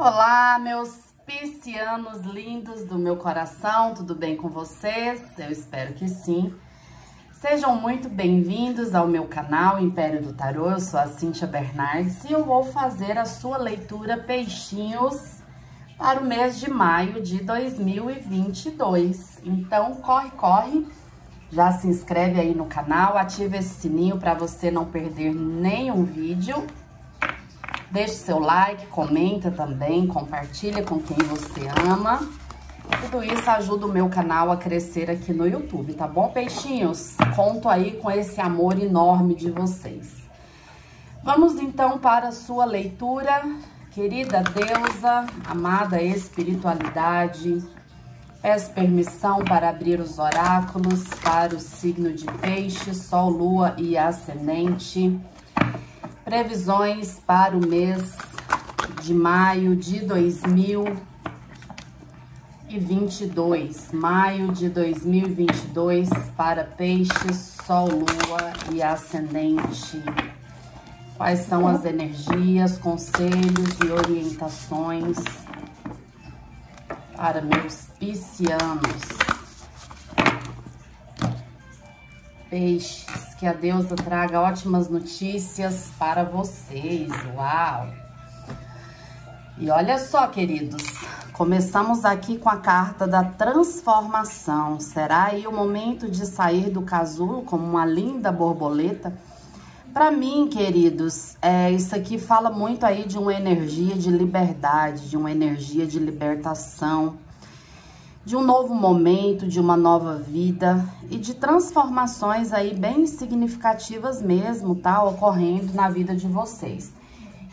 Olá, meus piscianos lindos do meu coração, tudo bem com vocês? Eu espero que sim. Sejam muito bem-vindos ao meu canal Império do Tarô, eu sou a Cíntia Bernardes e eu vou fazer a sua leitura Peixinhos para o mês de maio de 2022. Então, corre, corre, já se inscreve aí no canal, ativa esse sininho para você não perder nenhum vídeo. Deixe seu like, comenta também, compartilha com quem você ama. Tudo isso ajuda o meu canal a crescer aqui no YouTube, tá bom, peixinhos? Conto aí com esse amor enorme de vocês. Vamos então para a sua leitura. Querida deusa, amada espiritualidade, peço permissão para abrir os oráculos para o signo de peixe, sol, lua e ascendente. Previsões para o mês de maio de 2022 2022, maio de 2022, para peixes, sol, lua e ascendente. Quais são as energias, conselhos e orientações para meus piscianos? Peixes, que a deusa traga ótimas notícias para vocês. Uau! E olha só, queridos, Começamos aqui com a carta da transformação. Será aí o momento de sair do casulo como uma linda borboleta? Para mim, queridos, é, isso aqui fala muito aí de uma energia de liberdade, de uma energia de libertação, de um novo momento, de uma nova vida e de transformações aí bem significativas mesmo, tá? Ocorrendo na vida de vocês.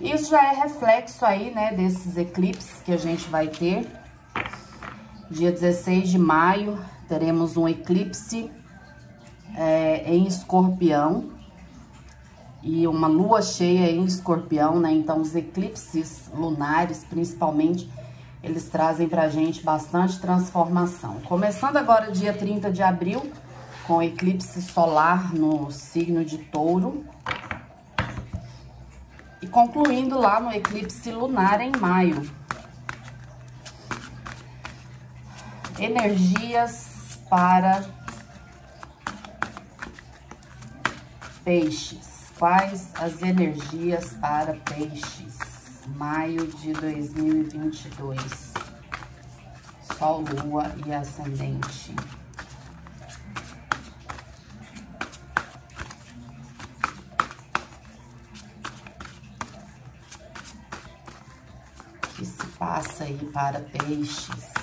Isso já é reflexo aí, né, desses eclipses que a gente vai ter. Dia 16 de maio, teremos um eclipse é, em escorpião e uma lua cheia em escorpião, né? Então, os eclipses lunares, principalmente, eles trazem pra gente bastante transformação. Começando agora dia 30 de abril, com eclipse solar no signo de touro e concluindo lá no eclipse lunar em maio. Energias para peixes. Quais as energias para peixes? Maio de 2022. Sol, Lua e Ascendente. passa aí para peixes.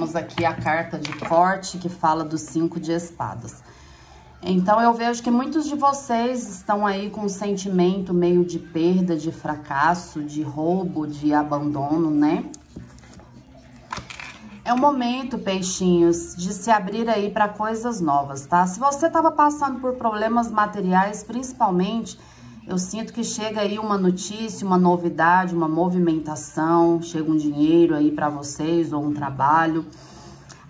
Temos aqui a carta de corte que fala dos cinco de espadas. Então, eu vejo que muitos de vocês estão aí com um sentimento meio de perda, de fracasso, de roubo, de abandono, né? É o momento, peixinhos, de se abrir aí para coisas novas, tá? Se você estava passando por problemas materiais, principalmente, eu sinto que chega aí uma notícia, uma novidade, uma movimentação, chega um dinheiro aí para vocês ou um trabalho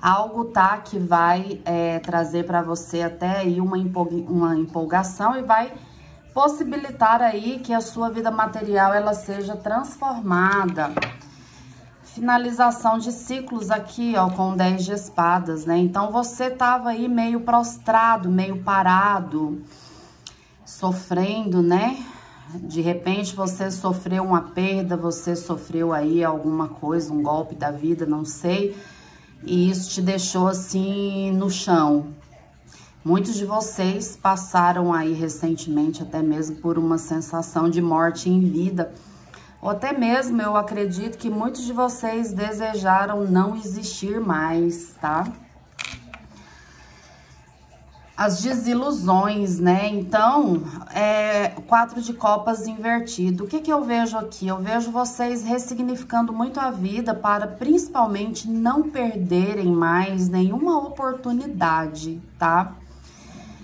algo tá que vai é, trazer para você até aí uma, uma empolgação e vai possibilitar aí que a sua vida material ela seja transformada. Finalização de ciclos aqui, ó, com 10 de espadas, né? Então, você tava aí meio prostrado, meio parado, sofrendo, né? De repente, você sofreu uma perda, você sofreu aí alguma coisa, um golpe da vida, não sei e isso te deixou assim no chão. Muitos de vocês passaram aí recentemente até mesmo por uma sensação de morte em vida. Ou até mesmo eu acredito que muitos de vocês desejaram não existir mais, tá? As desilusões, né? Então, é, quatro de copas invertido. O que, que eu vejo aqui? Eu vejo vocês ressignificando muito a vida para principalmente não perderem mais nenhuma oportunidade, tá?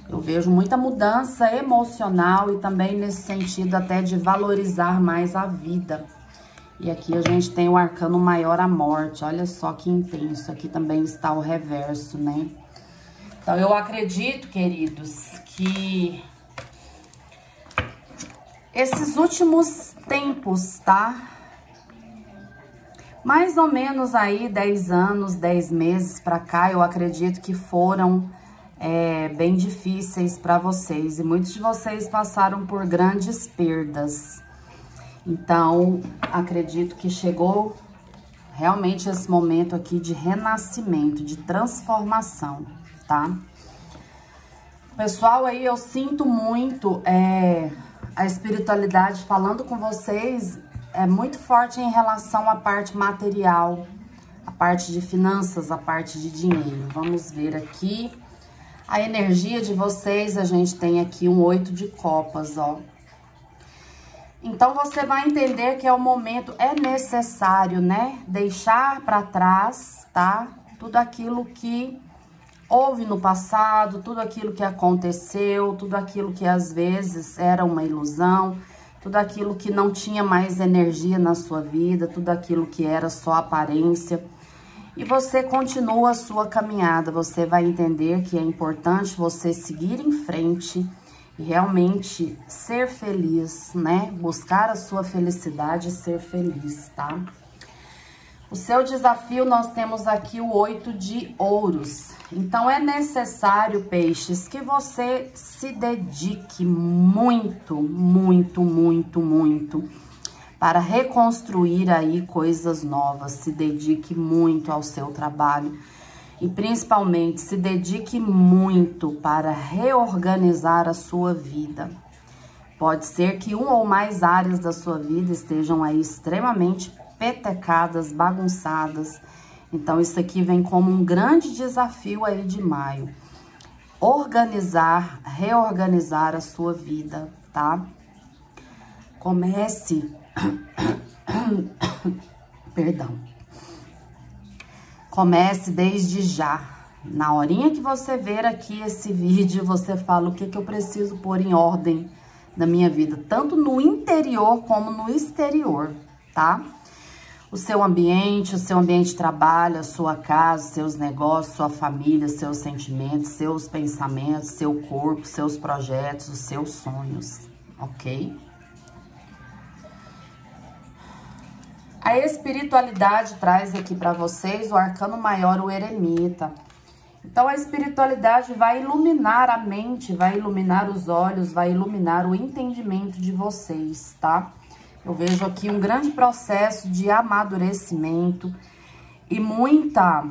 Eu vejo muita mudança emocional e também nesse sentido até de valorizar mais a vida. E aqui a gente tem o arcano maior, a morte. Olha só que intenso. Aqui também está o reverso, né? Então, eu acredito, queridos, que esses últimos tempos, tá? Mais ou menos aí 10 anos, 10 meses pra cá, eu acredito que foram é, bem difíceis para vocês. E muitos de vocês passaram por grandes perdas. Então, acredito que chegou realmente esse momento aqui de renascimento, de transformação, tá? Pessoal, aí eu sinto muito é, a espiritualidade falando com vocês, é muito forte em relação à parte material, a parte de finanças, a parte de dinheiro. Vamos ver aqui a energia de vocês, a gente tem aqui um oito de copas, ó. Então, você vai entender que é o momento, é necessário, né? Deixar para trás, tá? Tudo aquilo que houve no passado, tudo aquilo que aconteceu, tudo aquilo que às vezes era uma ilusão, tudo aquilo que não tinha mais energia na sua vida, tudo aquilo que era só aparência. E você continua a sua caminhada, você vai entender que é importante você seguir em frente e realmente ser feliz, né? Buscar a sua felicidade e ser feliz, tá? O seu desafio, nós temos aqui o oito de ouros. Então, é necessário, peixes, que você se dedique muito, muito, muito, muito para reconstruir aí coisas novas. Se dedique muito ao seu trabalho e principalmente se dedique muito para reorganizar a sua vida. Pode ser que uma ou mais áreas da sua vida estejam aí extremamente petecadas, bagunçadas. Então, isso aqui vem como um grande desafio aí de maio. Organizar, reorganizar a sua vida, tá? Comece. Perdão Comece desde já. Na horinha que você ver aqui esse vídeo, você fala o que, que eu preciso pôr em ordem na minha vida, tanto no interior como no exterior, tá? O seu ambiente, o seu ambiente de trabalho, a sua casa, seus negócios, sua família, seus sentimentos, seus pensamentos, seu corpo, seus projetos, os seus sonhos, ok? A espiritualidade traz aqui para vocês o arcano maior, o eremita. Então, a espiritualidade vai iluminar a mente, vai iluminar os olhos, vai iluminar o entendimento de vocês, tá? Eu vejo aqui um grande processo de amadurecimento e muita,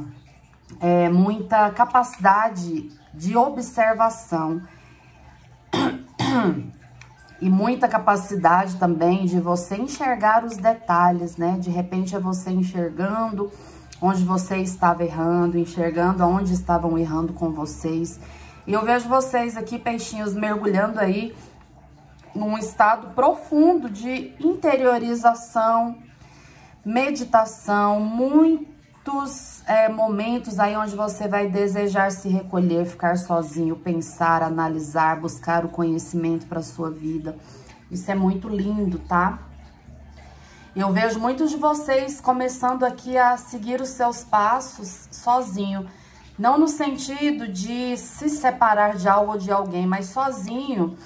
é, muita capacidade de observação. e muita capacidade também de você enxergar os detalhes, né? De repente é você enxergando onde você estava errando, enxergando aonde estavam errando com vocês. E eu vejo vocês aqui, peixinhos, mergulhando aí num estado profundo de interiorização, meditação, muito muitos é, momentos aí onde você vai desejar se recolher, ficar sozinho, pensar, analisar, buscar o conhecimento para sua vida. Isso é muito lindo, tá? Eu vejo muitos de vocês começando aqui a seguir os seus passos sozinho. Não no sentido de se separar de algo ou de alguém, mas sozinho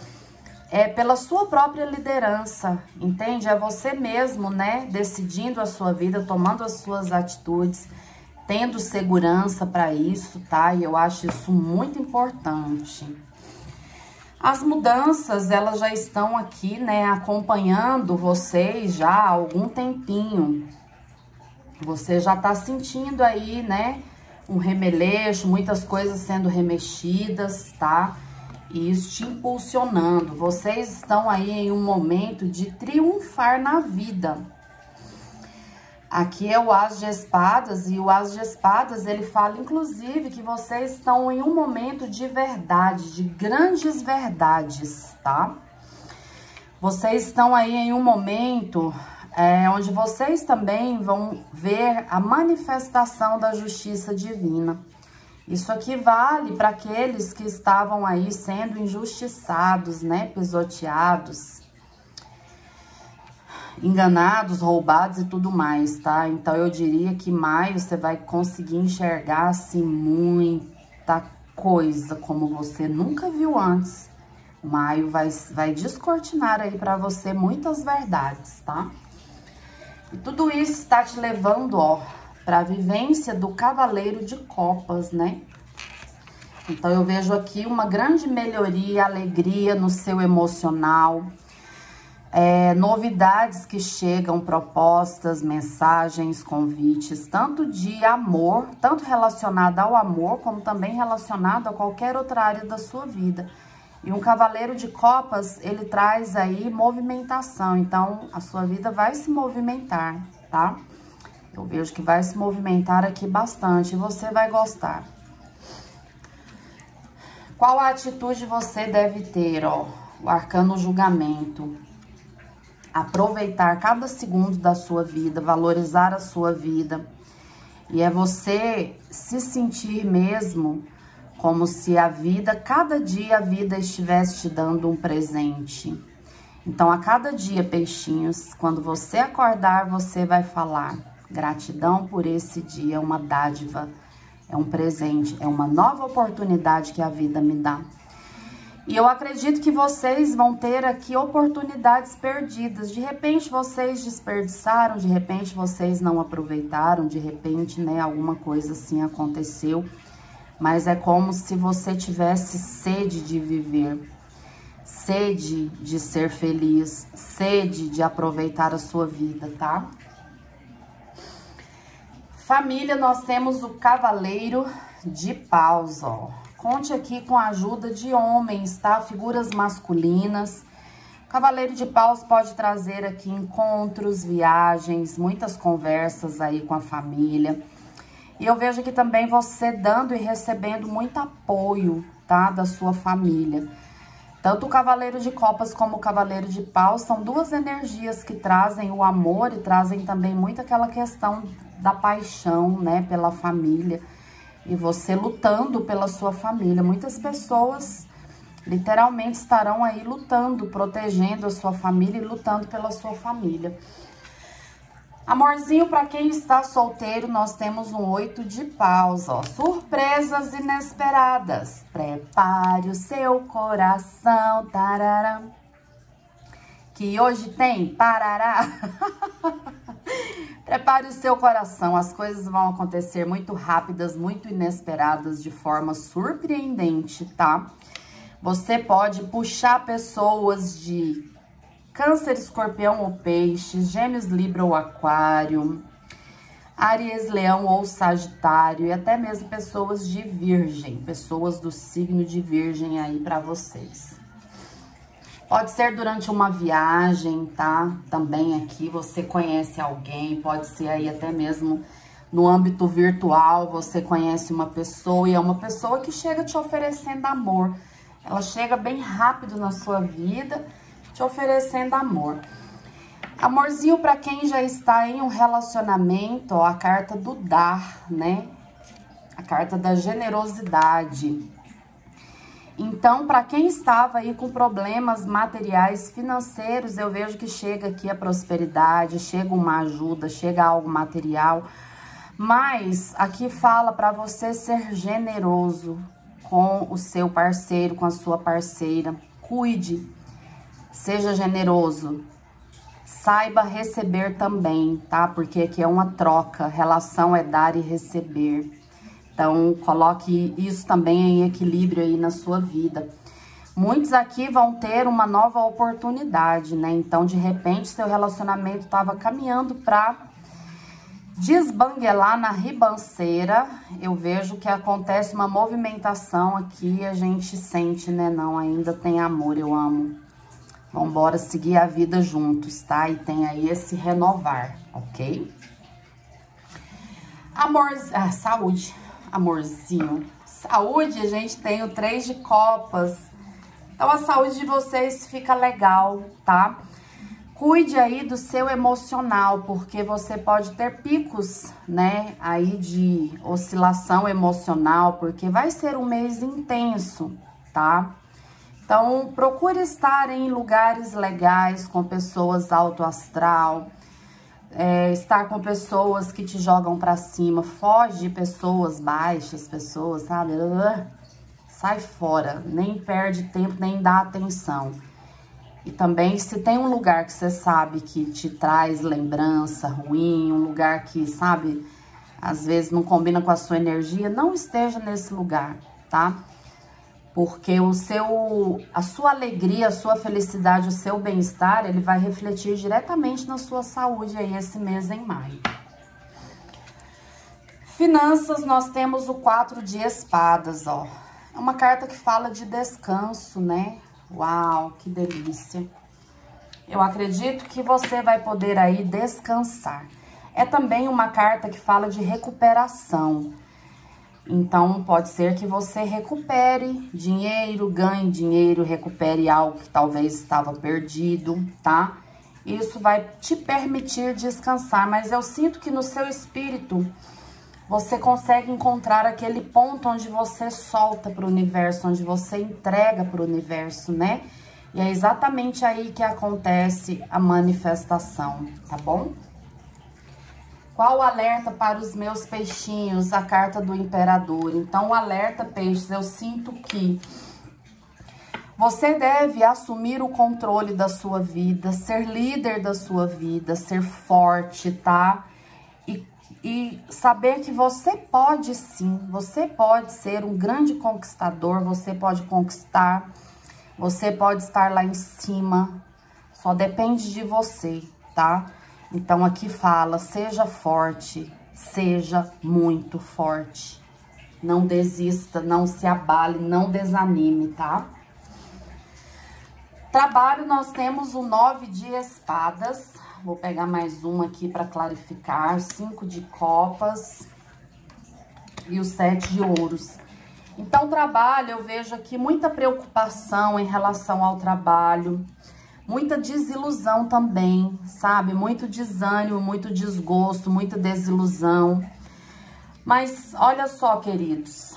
é pela sua própria liderança, entende? É você mesmo, né, decidindo a sua vida, tomando as suas atitudes, tendo segurança para isso, tá? E eu acho isso muito importante. As mudanças, elas já estão aqui, né, acompanhando vocês já há algum tempinho. Você já tá sentindo aí, né, um remeleixo, muitas coisas sendo remexidas, tá? Tá? Isso te impulsionando. Vocês estão aí em um momento de triunfar na vida. Aqui é o As de Espadas e o As de Espadas, ele fala inclusive que vocês estão em um momento de verdade, de grandes verdades, tá? Vocês estão aí em um momento é, onde vocês também vão ver a manifestação da justiça divina. Isso aqui vale para aqueles que estavam aí sendo injustiçados, né? Pisoteados, enganados, roubados e tudo mais, tá? Então, eu diria que maio você vai conseguir enxergar, assim, muita coisa como você nunca viu antes. Maio vai, vai descortinar aí para você muitas verdades, tá? E tudo isso está te levando, ó, para a vivência do cavaleiro de copas, né? Então, eu vejo aqui uma grande melhoria, alegria no seu emocional, é, novidades que chegam, propostas, mensagens, convites, tanto de amor, tanto relacionado ao amor, como também relacionado a qualquer outra área da sua vida. E um cavaleiro de copas, ele traz aí movimentação, então a sua vida vai se movimentar, tá? Eu vejo que vai se movimentar aqui bastante e você vai gostar. Qual a atitude você deve ter, ó? O arcano julgamento. Aproveitar cada segundo da sua vida, valorizar a sua vida. E é você se sentir mesmo como se a vida, cada dia a vida estivesse te dando um presente. Então, a cada dia, peixinhos, quando você acordar, você vai falar: Gratidão por esse dia, é uma dádiva, é um presente, é uma nova oportunidade que a vida me dá. E eu acredito que vocês vão ter aqui oportunidades perdidas. De repente vocês desperdiçaram, de repente vocês não aproveitaram, de repente, né, alguma coisa assim aconteceu. Mas é como se você tivesse sede de viver, sede de ser feliz, sede de aproveitar a sua vida, tá? Família, nós temos o Cavaleiro de Paus, ó. Conte aqui com a ajuda de homens, tá? Figuras masculinas. Cavaleiro de Paus pode trazer aqui encontros, viagens, muitas conversas aí com a família. E eu vejo aqui também você dando e recebendo muito apoio, tá? Da sua família. Tanto o Cavaleiro de Copas como o Cavaleiro de Paus são duas energias que trazem o amor e trazem também muito aquela questão da paixão, né, pela família. E você lutando pela sua família. Muitas pessoas literalmente estarão aí lutando, protegendo a sua família e lutando pela sua família. Amorzinho, para quem está solteiro, nós temos um oito de paus, ó. Surpresas inesperadas. Prepare o seu coração, tarará. Que hoje tem parará. Prepare o seu coração, as coisas vão acontecer muito rápidas, muito inesperadas, de forma surpreendente, tá? Você pode puxar pessoas de câncer, escorpião ou peixe, gêmeos, libra ou aquário, Aries, leão ou sagitário e até mesmo pessoas de virgem, pessoas do signo de virgem aí para vocês. Pode ser durante uma viagem, tá? Também aqui você conhece alguém, pode ser aí até mesmo no âmbito virtual, você conhece uma pessoa e é uma pessoa que chega te oferecendo amor. Ela chega bem rápido na sua vida, te oferecendo amor. Amorzinho para quem já está em um relacionamento, ó, a carta do dar, né? A carta da generosidade. Então, para quem estava aí com problemas materiais, financeiros, eu vejo que chega aqui a prosperidade, chega uma ajuda, chega algo material. Mas aqui fala para você ser generoso com o seu parceiro, com a sua parceira. Cuide, seja generoso. Saiba receber também, tá? Porque aqui é uma troca, relação é dar e receber. Então, coloque isso também em equilíbrio aí na sua vida. Muitos aqui vão ter uma nova oportunidade, né? Então, de repente, seu relacionamento estava caminhando para desbanguelar na ribanceira. Eu vejo que acontece uma movimentação aqui, a gente sente, né? Não, ainda tem amor, eu amo. Vambora seguir a vida juntos, tá? E tem aí esse renovar, ok? Amor, ah, saúde amorzinho. Saúde, a gente tem o três de copas. Então, a saúde de vocês fica legal, tá? Cuide aí do seu emocional, porque você pode ter picos, né, aí de oscilação emocional, porque vai ser um mês intenso, tá? Então, procure estar em lugares legais, com pessoas alto astral, é, estar com pessoas que te jogam pra cima, foge de pessoas baixas, pessoas, sabe? Sai fora, nem perde tempo, nem dá atenção. E também, se tem um lugar que você sabe que te traz lembrança ruim, um lugar que, sabe, às vezes não combina com a sua energia, não esteja nesse lugar, tá? Porque o seu, a sua alegria, a sua felicidade, o seu bem-estar, ele vai refletir diretamente na sua saúde aí esse mês em maio. Finanças, nós temos o quatro de espadas, ó. É uma carta que fala de descanso, né? Uau, que delícia. Eu acredito que você vai poder aí descansar. É também uma carta que fala de recuperação. Então, pode ser que você recupere dinheiro, ganhe dinheiro, recupere algo que talvez estava perdido, tá? Isso vai te permitir descansar, mas eu sinto que no seu espírito você consegue encontrar aquele ponto onde você solta para o universo, onde você entrega para o universo, né? E é exatamente aí que acontece a manifestação, tá bom? Qual alerta para os meus peixinhos? A carta do imperador. Então, alerta, peixes, eu sinto que você deve assumir o controle da sua vida, ser líder da sua vida, ser forte, tá? e saber que você pode sim, você pode ser um grande conquistador, você pode conquistar, você pode estar lá em cima, só depende de você, tá? Então aqui fala, seja forte, seja muito forte. Não desista, não se abale, não desanime, tá? Trabalho, nós temos o nove de espadas, Vou pegar mais uma aqui para clarificar. Cinco de copas e o sete de ouros. Então, trabalho, eu vejo aqui muita preocupação em relação ao trabalho, muita desilusão também, sabe? Muito desânimo, muito desgosto, muita desilusão. Mas olha só, queridos,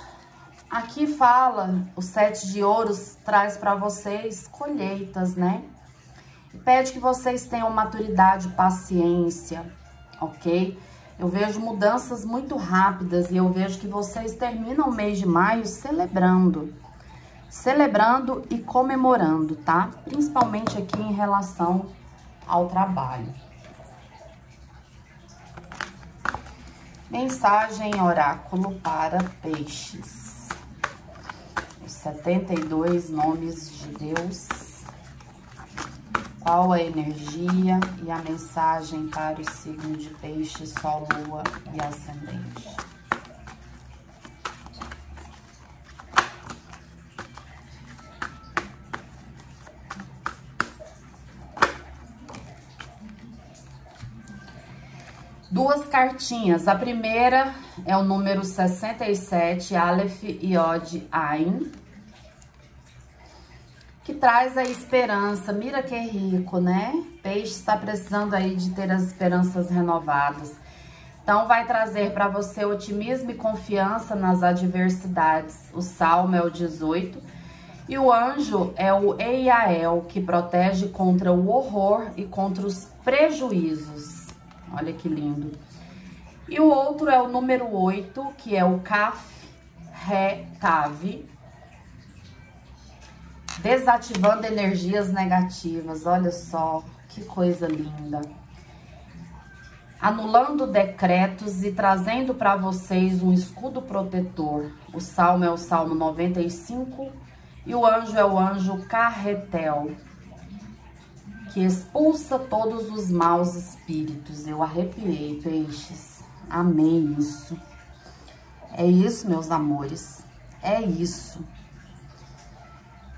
aqui fala, o sete de ouros traz para vocês colheitas, né? Pede que vocês tenham maturidade, paciência, ok? Eu vejo mudanças muito rápidas e eu vejo que vocês terminam o mês de maio celebrando. Celebrando e comemorando, tá? Principalmente aqui em relação ao trabalho. Mensagem oráculo para peixes. Os 72 nomes de Deus qual a energia e a mensagem para os signos de peixe, sol, lua e ascendente. Duas cartinhas. A primeira é o número 67, Aleph Yod Ain que traz a esperança. Mira que rico, né? Peixe está precisando aí de ter as esperanças renovadas. Então, vai trazer para você otimismo e confiança nas adversidades. O salmo é o 18. E o anjo é o Eiael, que protege contra o horror e contra os prejuízos. Olha que lindo. E o outro é o número 8, que é o Kaf Re Tav, Desativando energias negativas. Olha só, que coisa linda. Anulando decretos e trazendo para vocês um escudo protetor. O salmo é o salmo 95 e o anjo é o anjo Carretel, que expulsa todos os maus espíritos. Eu arrepiei, peixes. Amei isso. É isso, meus amores. É isso.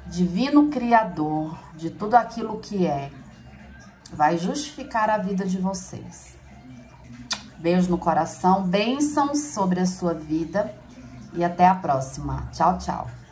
Divino Criador de tudo aquilo que é, vai justificar a vida de vocês. Beijo no coração, bênçãos sobre a sua vida e até a próxima. Tchau, tchau.